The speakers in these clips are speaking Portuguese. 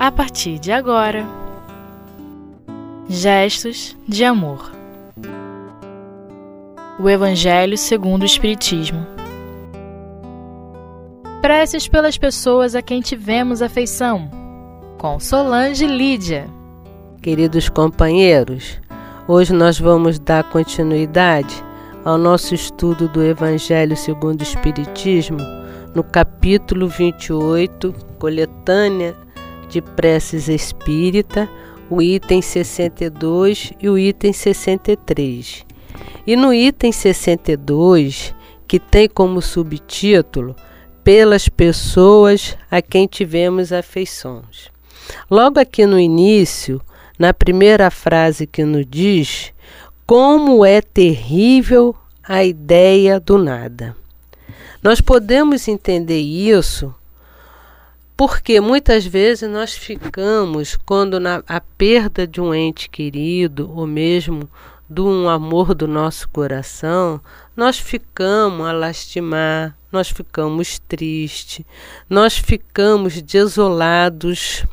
a partir de agora. Gestos de amor. O Evangelho segundo o Espiritismo. Preces pelas pessoas a quem tivemos afeição. Com Solange Lídia. Queridos companheiros, hoje nós vamos dar continuidade ao nosso estudo do Evangelho segundo o Espiritismo, no capítulo 28, coletânea de preces espírita, o item 62 e o item 63. E no item 62, que tem como subtítulo Pelas pessoas a quem tivemos afeições. Logo aqui no início, na primeira frase que nos diz como é terrível a ideia do nada. Nós podemos entender isso porque muitas vezes nós ficamos, quando na, a perda de um ente querido, ou mesmo de um amor do nosso coração, nós ficamos a lastimar, nós ficamos tristes, nós ficamos desolados.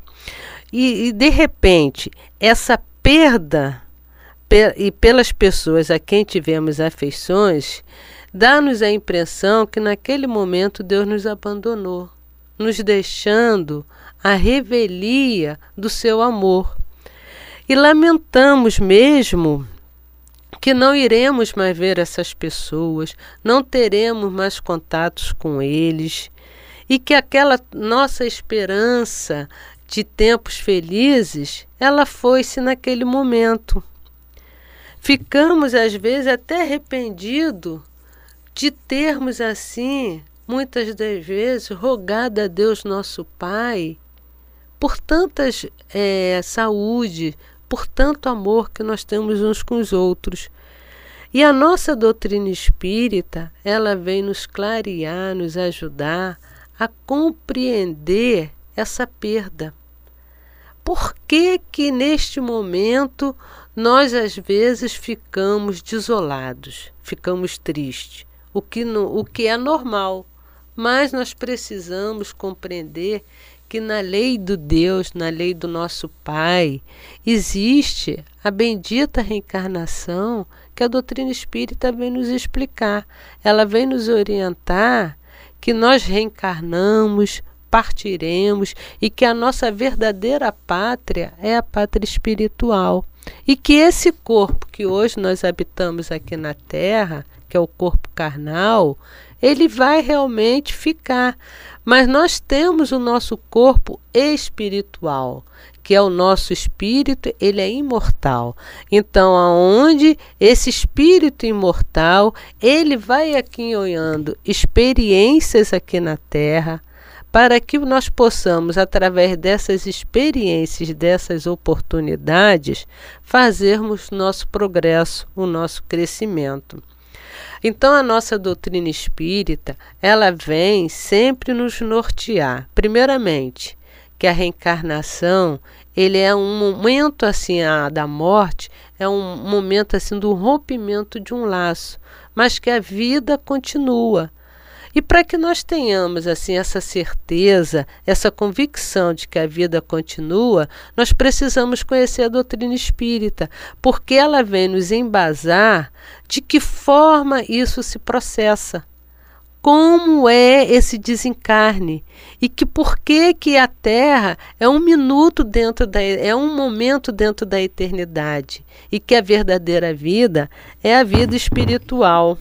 E, e de repente, essa perda pe e pelas pessoas a quem tivemos afeições, dá-nos a impressão que naquele momento Deus nos abandonou nos deixando a revelia do seu amor. E lamentamos mesmo que não iremos mais ver essas pessoas, não teremos mais contatos com eles e que aquela nossa esperança de tempos felizes, ela foi-se naquele momento. Ficamos às vezes até arrependidos de termos assim muitas das vezes rogado a Deus nosso Pai por tantas é, saúde, por tanto amor que nós temos uns com os outros. E a nossa doutrina espírita, ela vem nos clarear, nos ajudar a compreender essa perda. Por que que neste momento nós às vezes ficamos desolados, ficamos tristes, o que, no, o que é normal, mas nós precisamos compreender que na lei do Deus, na lei do nosso Pai, existe a bendita reencarnação que a doutrina espírita vem nos explicar. Ela vem nos orientar que nós reencarnamos, partiremos e que a nossa verdadeira pátria é a pátria espiritual. E que esse corpo que hoje nós habitamos aqui na Terra, que é o corpo carnal, ele vai realmente ficar. Mas nós temos o nosso corpo espiritual, que é o nosso espírito, ele é imortal. Então, aonde esse espírito imortal, ele vai aqui olhando experiências aqui na terra, para que nós possamos, através dessas experiências, dessas oportunidades, fazermos nosso progresso, o nosso crescimento. Então a nossa doutrina espírita, ela vem sempre nos nortear, primeiramente, que a reencarnação, ele é um momento assim a, da morte, é um momento assim do rompimento de um laço, mas que a vida continua. E para que nós tenhamos assim essa certeza, essa convicção de que a vida continua, nós precisamos conhecer a doutrina espírita, porque ela vem nos embasar de que forma isso se processa. Como é esse desencarne e que por que que a Terra é um minuto dentro da é um momento dentro da eternidade e que a verdadeira vida é a vida espiritual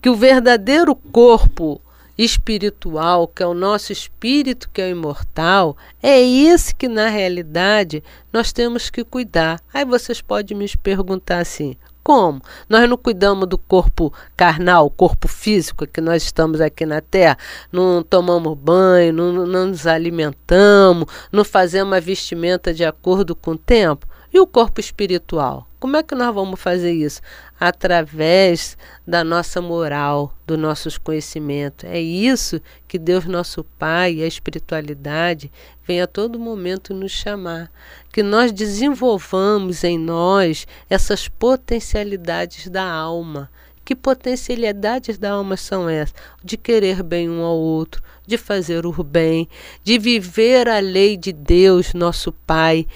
que o verdadeiro corpo espiritual, que é o nosso espírito que é imortal, é esse que na realidade nós temos que cuidar. Aí vocês podem me perguntar assim: como? Nós não cuidamos do corpo carnal, corpo físico que nós estamos aqui na Terra, não tomamos banho, não, não nos alimentamos, não fazemos a vestimenta de acordo com o tempo? E o corpo espiritual? Como é que nós vamos fazer isso? Através da nossa moral, dos nossos conhecimentos. É isso que Deus, nosso Pai, a espiritualidade vem a todo momento nos chamar. Que nós desenvolvamos em nós essas potencialidades da alma Que potencialidades da alma são essas? De querer bem um ao outro, de fazer o bem, de viver a lei de Deus, nosso Pai,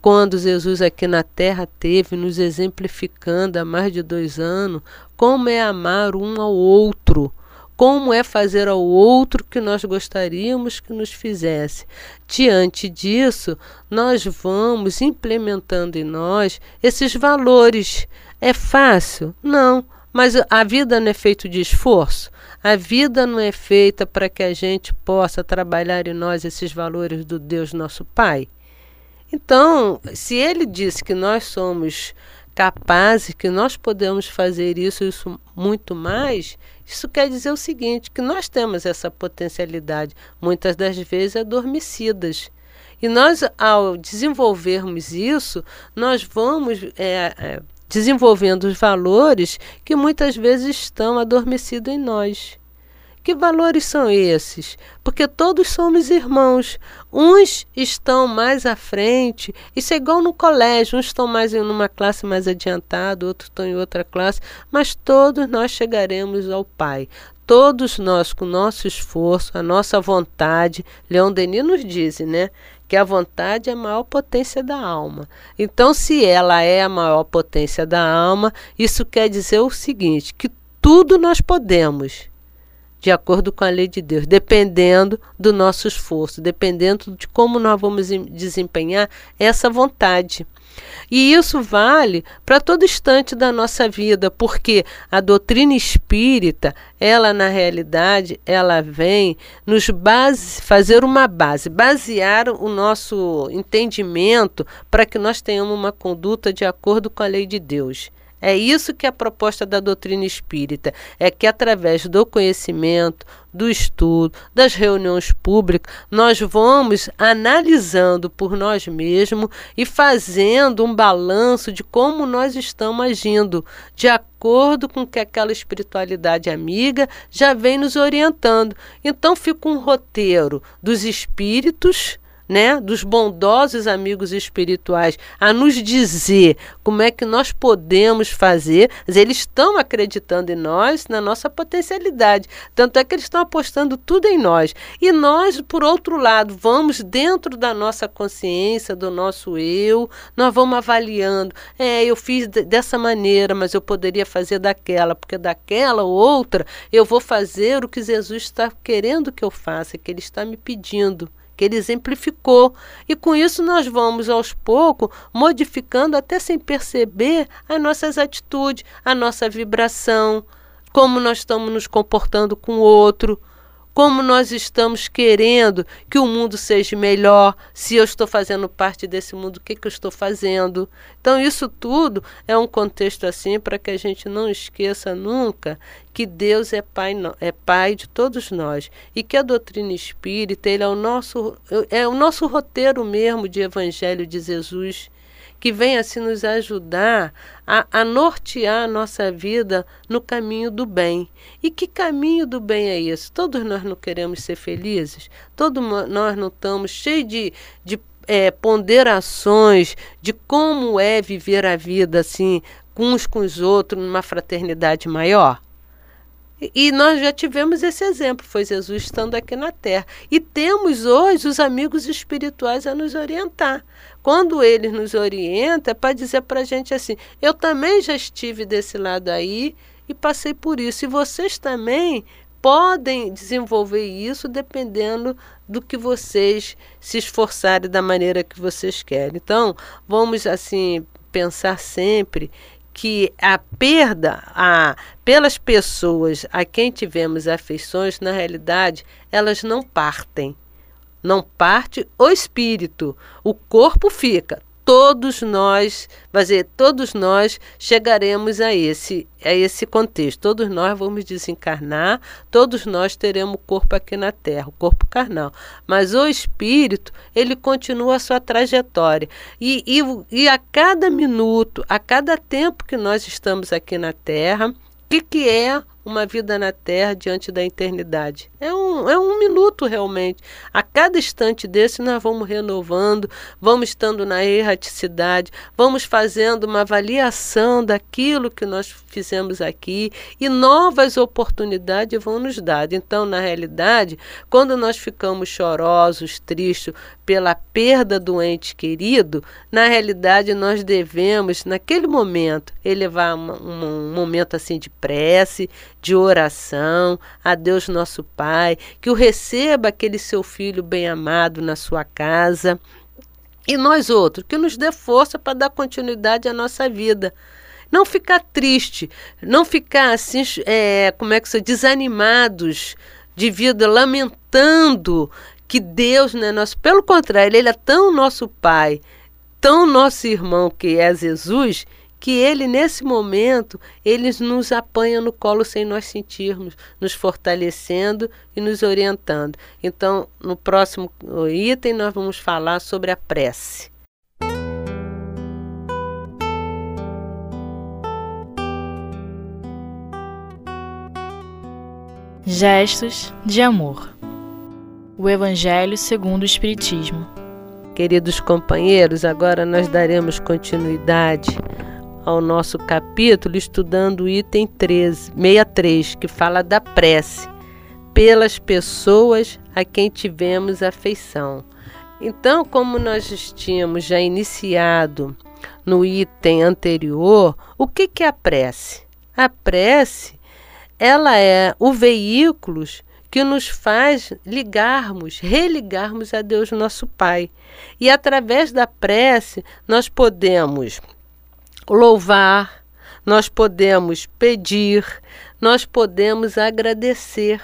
quando Jesus aqui na terra teve, nos exemplificando há mais de dois anos, como é amar um ao outro como é fazer ao outro que nós gostaríamos que nos fizesse. Diante disso, nós vamos implementando em nós esses valores. É fácil? Não, mas a vida não é feita de esforço. A vida não é feita para que a gente possa trabalhar em nós esses valores do Deus nosso Pai. Então, se ele disse que nós somos capazes, que nós podemos fazer isso, isso muito mais, isso quer dizer o seguinte, que nós temos essa potencialidade, muitas das vezes adormecidas. E nós, ao desenvolvermos isso, nós vamos é, é, desenvolvendo os valores que muitas vezes estão adormecidos em nós. Que valores são esses? Porque todos somos irmãos. Uns estão mais à frente, isso é igual no colégio, uns estão mais em uma classe mais adiantada, outros estão em outra classe, mas todos nós chegaremos ao Pai. Todos nós, com nosso esforço, a nossa vontade, Leão Denis nos diz, né? Que a vontade é a maior potência da alma. Então, se ela é a maior potência da alma, isso quer dizer o seguinte: que tudo nós podemos de acordo com a lei de Deus, dependendo do nosso esforço, dependendo de como nós vamos desempenhar essa vontade. E isso vale para todo instante da nossa vida, porque a doutrina espírita, ela na realidade, ela vem nos base, fazer uma base, basear o nosso entendimento para que nós tenhamos uma conduta de acordo com a lei de Deus. É isso que é a proposta da doutrina espírita, é que através do conhecimento, do estudo, das reuniões públicas, nós vamos analisando por nós mesmos e fazendo um balanço de como nós estamos agindo, de acordo com que aquela espiritualidade amiga já vem nos orientando. Então fica um roteiro dos espíritos né, dos bondosos amigos espirituais a nos dizer como é que nós podemos fazer, eles estão acreditando em nós, na nossa potencialidade. Tanto é que eles estão apostando tudo em nós. E nós, por outro lado, vamos dentro da nossa consciência, do nosso eu, nós vamos avaliando. É, eu fiz dessa maneira, mas eu poderia fazer daquela, porque daquela ou outra eu vou fazer o que Jesus está querendo que eu faça, que Ele está me pedindo que ele exemplificou. E com isso nós vamos aos poucos modificando até sem perceber as nossas atitudes, a nossa vibração, como nós estamos nos comportando com o outro como nós estamos querendo que o mundo seja melhor, se eu estou fazendo parte desse mundo, o que, que eu estou fazendo. Então, isso tudo é um contexto assim para que a gente não esqueça nunca que Deus é pai, é pai de todos nós e que a doutrina espírita ele é, o nosso, é o nosso roteiro mesmo de Evangelho de Jesus que venha assim nos ajudar a, a, nortear a nossa vida no caminho do bem. E que caminho do bem é esse? Todos nós não queremos ser felizes? Todos nós não estamos cheios de, de é, ponderações de como é viver a vida assim, uns com os outros, numa fraternidade maior? E nós já tivemos esse exemplo, foi Jesus estando aqui na Terra. E temos hoje os amigos espirituais a nos orientar. Quando eles nos orientam, é para dizer para a gente assim: eu também já estive desse lado aí e passei por isso. E vocês também podem desenvolver isso dependendo do que vocês se esforçarem da maneira que vocês querem. Então, vamos assim pensar sempre que a perda a, pelas pessoas a quem tivemos afeições, na realidade, elas não partem. Não parte o espírito, o corpo fica todos nós, vai dizer, todos nós chegaremos a esse, a esse contexto. Todos nós vamos desencarnar, todos nós teremos corpo aqui na Terra, o corpo carnal. Mas o espírito, ele continua a sua trajetória. E, e, e a cada minuto, a cada tempo que nós estamos aqui na Terra, o que, que é uma vida na terra diante da eternidade. É um, é um minuto realmente. A cada instante desse nós vamos renovando, vamos estando na erraticidade, vamos fazendo uma avaliação daquilo que nós fizemos aqui e novas oportunidades vão nos dar. Então, na realidade, quando nós ficamos chorosos, tristes pela perda do ente querido, na realidade nós devemos, naquele momento, elevar um, um momento assim de prece, de oração a Deus nosso Pai, que o receba aquele seu filho bem amado na sua casa. E nós outros, que nos dê força para dar continuidade à nossa vida. Não ficar triste, não ficar assim, é, como é que se desanimados de vida, lamentando que Deus não é nosso. Pelo contrário, Ele é tão nosso Pai, tão nosso irmão que é Jesus, que ele nesse momento ele nos apanha no colo sem nós sentirmos, nos fortalecendo e nos orientando. Então, no próximo item nós vamos falar sobre a prece. Gestos de amor. O Evangelho segundo o Espiritismo. Queridos companheiros, agora nós daremos continuidade ao nosso capítulo estudando o item 13, 63, que fala da prece, pelas pessoas a quem tivemos afeição. Então, como nós tínhamos já iniciado no item anterior, o que, é a prece? A prece, ela é o veículo que nos faz ligarmos, religarmos a Deus nosso Pai. E através da prece, nós podemos louvar, nós podemos pedir, nós podemos agradecer.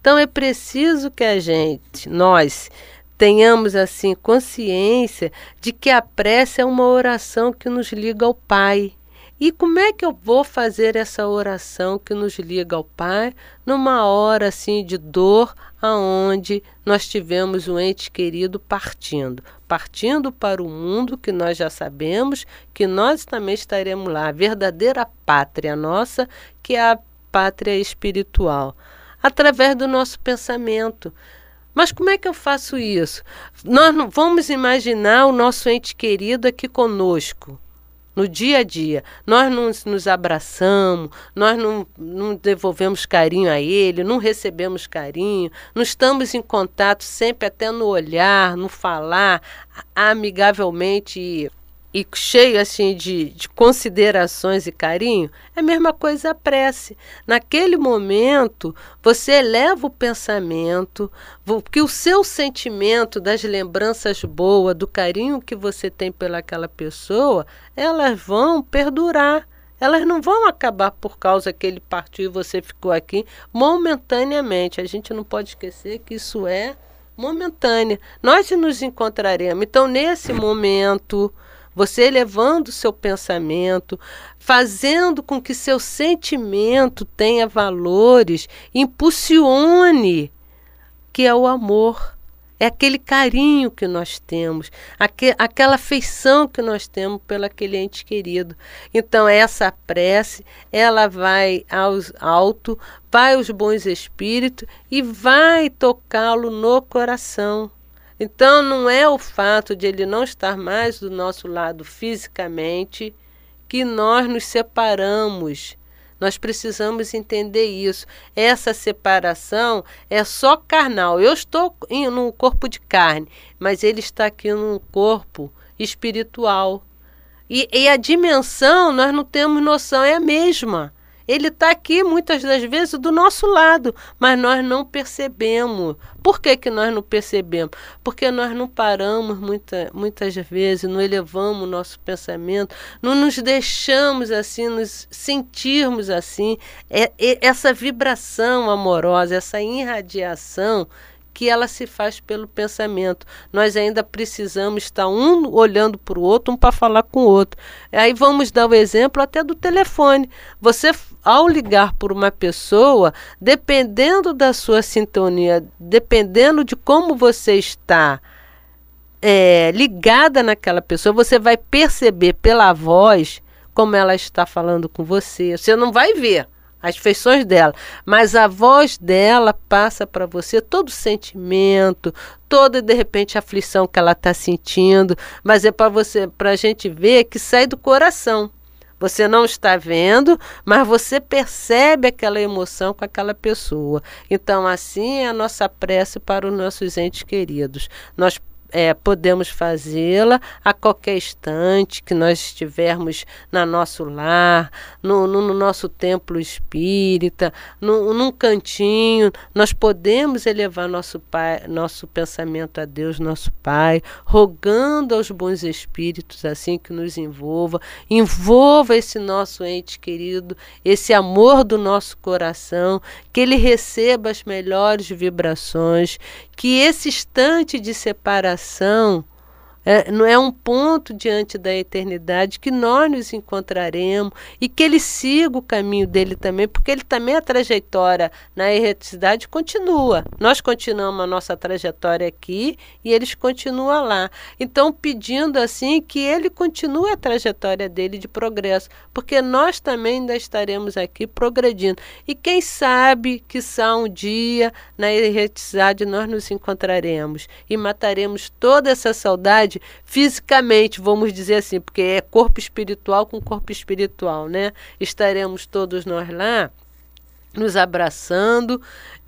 Então é preciso que a gente, nós, tenhamos assim consciência de que a prece é uma oração que nos liga ao Pai. E como é que eu vou fazer essa oração que nos liga ao Pai numa hora assim de dor, aonde nós tivemos um ente querido partindo, partindo para o mundo que nós já sabemos que nós também estaremos lá, a verdadeira pátria nossa, que é a pátria espiritual, através do nosso pensamento. Mas como é que eu faço isso? Nós não vamos imaginar o nosso ente querido aqui conosco no dia a dia. Nós não nos abraçamos, nós não, não devolvemos carinho a ele, não recebemos carinho, não estamos em contato sempre até no olhar, no falar, amigavelmente e cheio assim de, de considerações e carinho, é a mesma coisa a prece. Naquele momento, você eleva o pensamento, que o seu sentimento das lembranças boas, do carinho que você tem pelaquela pessoa, elas vão perdurar. Elas não vão acabar por causa que ele partiu e você ficou aqui momentaneamente. A gente não pode esquecer que isso é momentâneo. Nós nos encontraremos. Então, nesse momento, você elevando seu pensamento, fazendo com que seu sentimento tenha valores, impulsione, que é o amor. É aquele carinho que nós temos, aqu aquela afeição que nós temos pelo aquele ente querido. Então, essa prece, ela vai aos alto, vai aos bons espíritos e vai tocá-lo no coração. Então, não é o fato de ele não estar mais do nosso lado fisicamente que nós nos separamos. Nós precisamos entender isso. Essa separação é só carnal. Eu estou em corpo de carne, mas ele está aqui num corpo espiritual. E, e a dimensão, nós não temos noção, é a mesma. Ele está aqui muitas das vezes do nosso lado, mas nós não percebemos. Por que, que nós não percebemos? Porque nós não paramos muita, muitas vezes, não elevamos o nosso pensamento, não nos deixamos assim, nos sentirmos assim, é, é, essa vibração amorosa, essa irradiação que ela se faz pelo pensamento. Nós ainda precisamos estar um olhando para o outro, um para falar com o outro. Aí vamos dar o exemplo até do telefone. Você, ao ligar por uma pessoa, dependendo da sua sintonia, dependendo de como você está é, ligada naquela pessoa, você vai perceber pela voz como ela está falando com você. Você não vai ver as feições dela, mas a voz dela passa para você todo o sentimento, toda de repente a aflição que ela está sentindo, mas é para você, para a gente ver que sai do coração. Você não está vendo, mas você percebe aquela emoção com aquela pessoa. Então, assim é a nossa prece para os nossos entes queridos. Nós é, podemos fazê-la a qualquer instante que nós estivermos na nosso lar, no, no, no nosso templo espírita, no, num cantinho. Nós podemos elevar nosso, pai, nosso pensamento a Deus, nosso Pai, rogando aos bons espíritos assim que nos envolva. Envolva esse nosso ente querido, esse amor do nosso coração, que ele receba as melhores vibrações, que esse instante de separação é, não é um ponto diante da eternidade que nós nos encontraremos e que ele siga o caminho dele também, porque ele também a trajetória na erreticidade continua. Nós continuamos a nossa trajetória aqui e eles continuam lá. Então, pedindo assim que ele continue a trajetória dele de progresso, porque nós também ainda estaremos aqui progredindo. E quem sabe que só um dia na erreticidade nós nos encontraremos e mataremos toda essa saudade fisicamente, vamos dizer assim, porque é corpo espiritual com corpo espiritual, né? Estaremos todos nós lá nos abraçando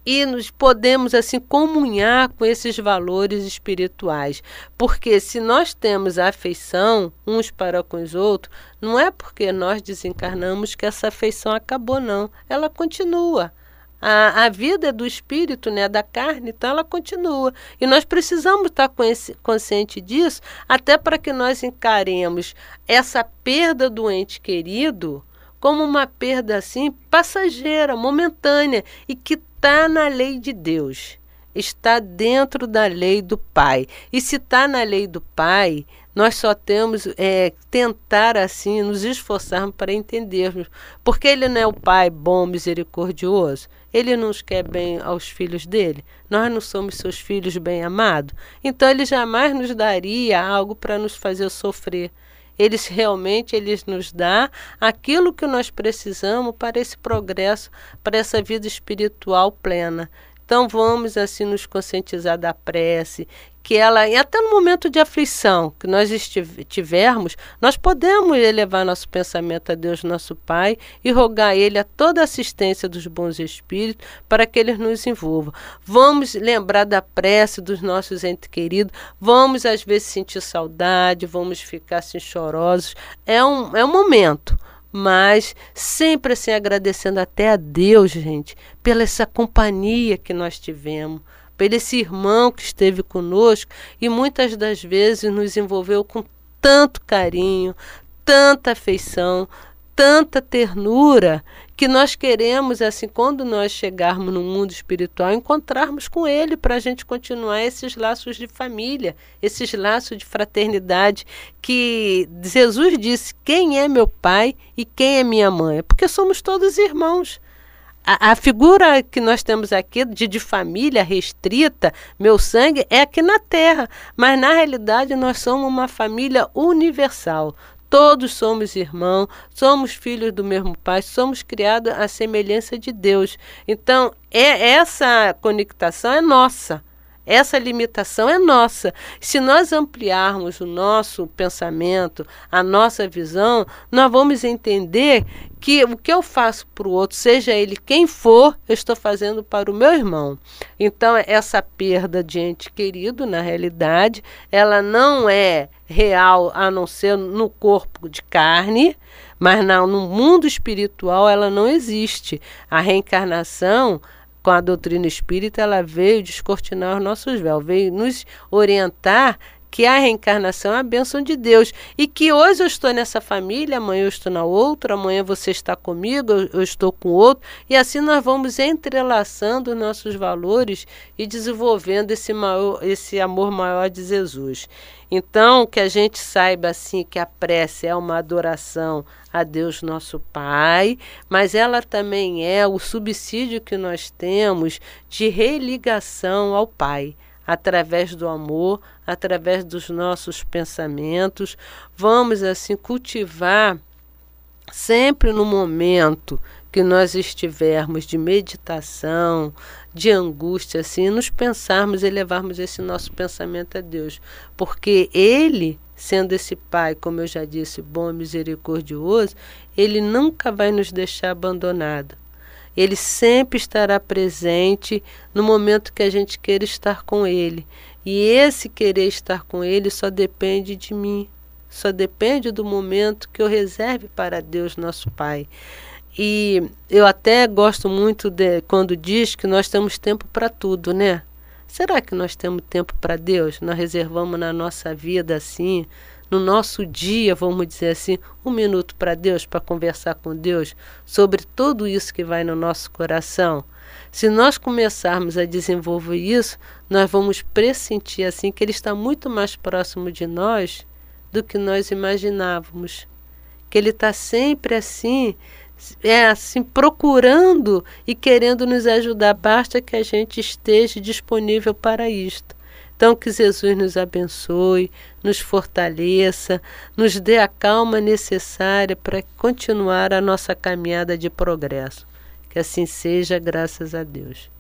e nos podemos assim comunhar com esses valores espirituais. Porque se nós temos afeição uns para com os outros, não é porque nós desencarnamos que essa afeição acabou não, ela continua. A, a vida é do espírito, né, da carne, então ela continua. E nós precisamos estar consciente disso, até para que nós encaremos essa perda do ente querido como uma perda assim passageira, momentânea e que está na lei de Deus. Está dentro da lei do Pai. E se está na lei do Pai, nós só temos é, tentar assim nos esforçarmos para entendermos, porque Ele não é o Pai bom, misericordioso. Ele nos quer bem aos filhos dele. Nós não somos seus filhos bem amados. Então ele jamais nos daria algo para nos fazer sofrer. Eles realmente eles nos dá aquilo que nós precisamos para esse progresso, para essa vida espiritual plena. Então vamos assim nos conscientizar da prece, que ela, e até no momento de aflição que nós tivermos, nós podemos elevar nosso pensamento a Deus, nosso Pai, e rogar a Ele a toda a assistência dos bons espíritos para que eles nos envolvam. Vamos lembrar da prece dos nossos entes queridos, vamos às vezes sentir saudade, vamos ficar assim chorosos. É um, é um momento mas sempre assim agradecendo até a Deus, gente, pela essa companhia que nós tivemos, pelo esse irmão que esteve conosco e muitas das vezes nos envolveu com tanto carinho, tanta afeição, tanta ternura que nós queremos, assim, quando nós chegarmos no mundo espiritual, encontrarmos com Ele para a gente continuar esses laços de família, esses laços de fraternidade que Jesus disse: quem é meu pai e quem é minha mãe? Porque somos todos irmãos. A, a, figura que nós temos aqui de, de família restrita, meu sangue, é aqui na Terra. Mas na realidade nós somos uma família universal. Todos somos irmãos, somos filhos do mesmo Pai, somos criados à semelhança de Deus. Então, é essa conectação é nossa. Essa limitação é nossa. Se nós ampliarmos o nosso pensamento, a nossa visão, nós vamos entender que o que eu faço para o outro, seja ele quem for, eu estou fazendo para o meu irmão. Então, essa perda de ente querido, na realidade, ela não é real a não ser no corpo de carne, mas no mundo espiritual ela não existe. A reencarnação com a doutrina espírita, ela veio descortinar os nossos véus, veio nos orientar que a reencarnação é a bênção de Deus e que hoje eu estou nessa família, amanhã eu estou na outra, amanhã você está comigo, eu, estou com outro, e assim nós vamos entrelaçando nossos valores e desenvolvendo esse, maior, esse amor maior de Jesus. Então, que a gente saiba assim que a prece é uma adoração a Deus nosso Pai, mas ela também é o subsídio que nós temos de religação ao Pai através do amor, através dos nossos pensamentos. Vamos assim cultivar sempre no momento que nós estivermos de meditação, de angústia, assim, nos pensarmos e levarmos esse nosso pensamento a Deus. Porque Ele, sendo esse Pai, como eu já disse, bom e misericordioso, Ele nunca vai nos deixar abandonado. Ele sempre estará presente no momento que a gente queira estar com Ele. E esse querer estar com Ele só depende de mim, só depende do momento que eu reserve para Deus, nosso Pai. E eu até gosto muito de quando diz que nós temos tempo para tudo, né? Será que nós temos tempo para Deus? Nós reservamos na nossa vida assim, no nosso dia, vamos dizer assim, um minuto para Deus, para conversar com Deus sobre tudo isso que vai no nosso coração? Se nós começarmos a desenvolver isso, nós vamos pressentir assim que Ele está muito mais próximo de nós do que nós imaginávamos. Que Ele está sempre assim é assim procurando e querendo nos ajudar, basta que a gente esteja disponível para isto. Então, que Jesus nos abençoe, nos fortaleça, nos dê a calma necessária para continuar a nossa caminhada de progresso. Que assim seja, graças a Deus.